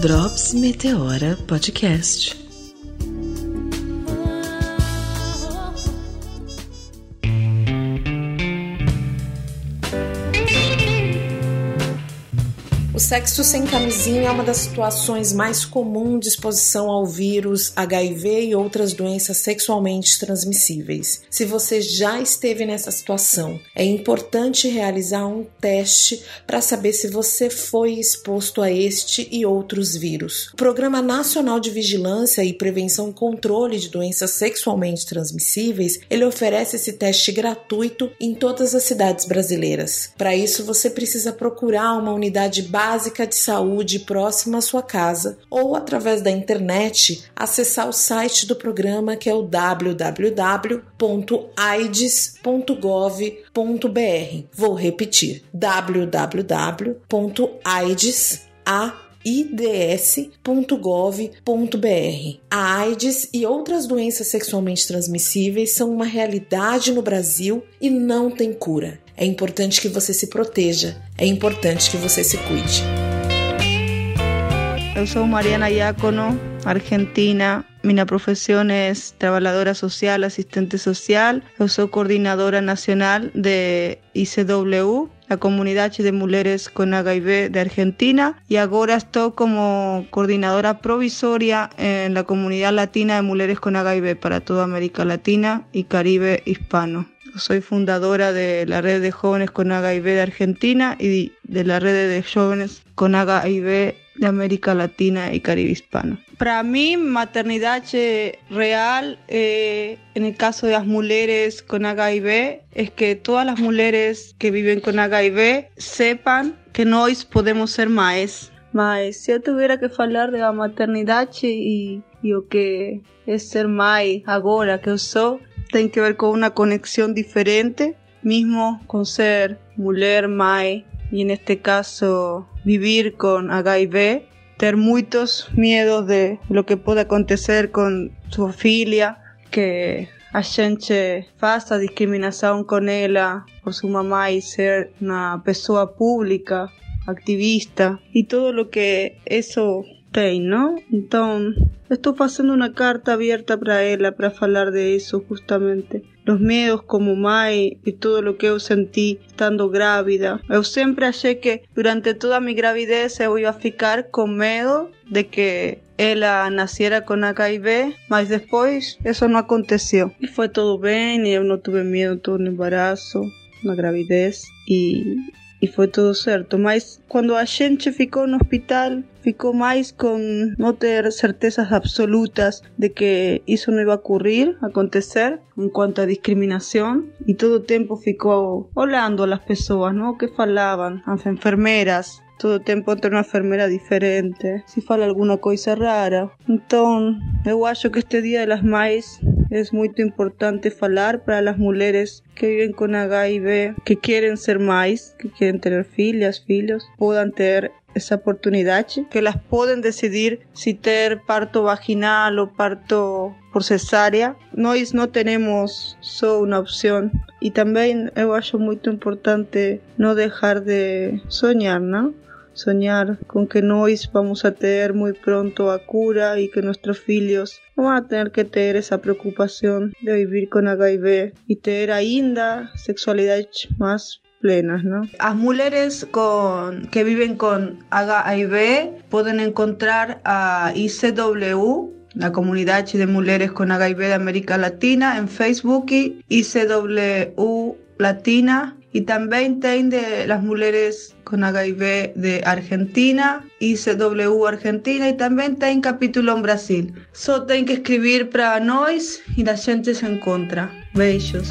Drops Meteora Podcast. Sexo sem camisinha é uma das situações mais comuns de exposição ao vírus, HIV e outras doenças sexualmente transmissíveis. Se você já esteve nessa situação, é importante realizar um teste para saber se você foi exposto a este e outros vírus. O Programa Nacional de Vigilância e Prevenção e Controle de Doenças Sexualmente Transmissíveis, ele oferece esse teste gratuito em todas as cidades brasileiras. Para isso, você precisa procurar uma unidade básica básica de saúde próxima à sua casa ou através da internet acessar o site do programa que é o www.aids.gov.br. Vou repetir: www.aids.gov.br ids.gov.br. A AIDS e outras doenças sexualmente transmissíveis são uma realidade no Brasil e não tem cura. É importante que você se proteja, é importante que você se cuide. Eu sou Mariana Iacono, argentina. Minha profissão é trabalhadora social, assistente social. Eu sou coordenadora nacional de ICW, a comunidade de mulheres com HIV de Argentina e agora estou como coordenadora provisória na comunidade latina de mulheres com HIV para toda América Latina e Caribe hispano. Soy fundadora de la red de jóvenes con HIV de Argentina y de la red de jóvenes con HIV de América Latina y Caribe hispano. Para mí, maternidad real, eh, en el caso de las mujeres con HIV, es que todas las mujeres que viven con HIV sepan que nosotros podemos ser más. Mas si yo tuviera que hablar de la maternidad y, y lo que es ser más ahora que yo soy, tiene que ver con una conexión diferente, mismo con ser mujer, mai, y en este caso vivir con HIV, tener muchos miedos de lo que puede acontecer con su familia, que a gente faça discriminación con ella por su mamá y ser una persona pública, activista, y todo lo que eso ¿no? Entonces, estoy haciendo una carta abierta para ella para hablar de eso justamente. Los miedos como mai y todo lo que yo sentí estando grávida. Yo siempre achei que durante toda mi gravidez yo iba a ficar con miedo de que ella naciera con HIV, mas después eso no aconteció. Y fue todo bien y yo no tuve miedo todo el embarazo, la gravidez y y fue todo cierto. Mas cuando a gente ficou no hospital, ficou mais con no tener certezas absolutas de que eso no iba a ocurrir, a acontecer en cuanto a discriminación y todo el tiempo ficou olhando a las personas, ¿no? Que falaban, las enfermeras, todo el tiempo entre una enfermera diferente, si fala alguna cosa rara. Entonces, eu acho que este Día de las Mães es muy importante falar para las mujeres que viven con HIV, que quieren ser más, que quieren tener filhas, filhos, puedan tener esa oportunidad, que las pueden decidir si tener parto vaginal o parto por cesárea. Nós no tenemos solo una opción y también eu acho muy importante no dejar de soñar, ¿no? Soñar con que nos vamos a tener muy pronto a cura y que nuestros hijos no van a tener que tener esa preocupación de vivir con HIV y tener ainda sexualidad más plenas, ¿no? Las mujeres con, que viven con HIV pueden encontrar a ICW la comunidad de mujeres con HIV de América Latina en Facebook y ICW Latina y también tienen de las mujeres con HIV de Argentina, ICW Argentina y también tienen capítulo en Brasil. Solo tienen que escribir para nós y la gente se encuentra. Beijos.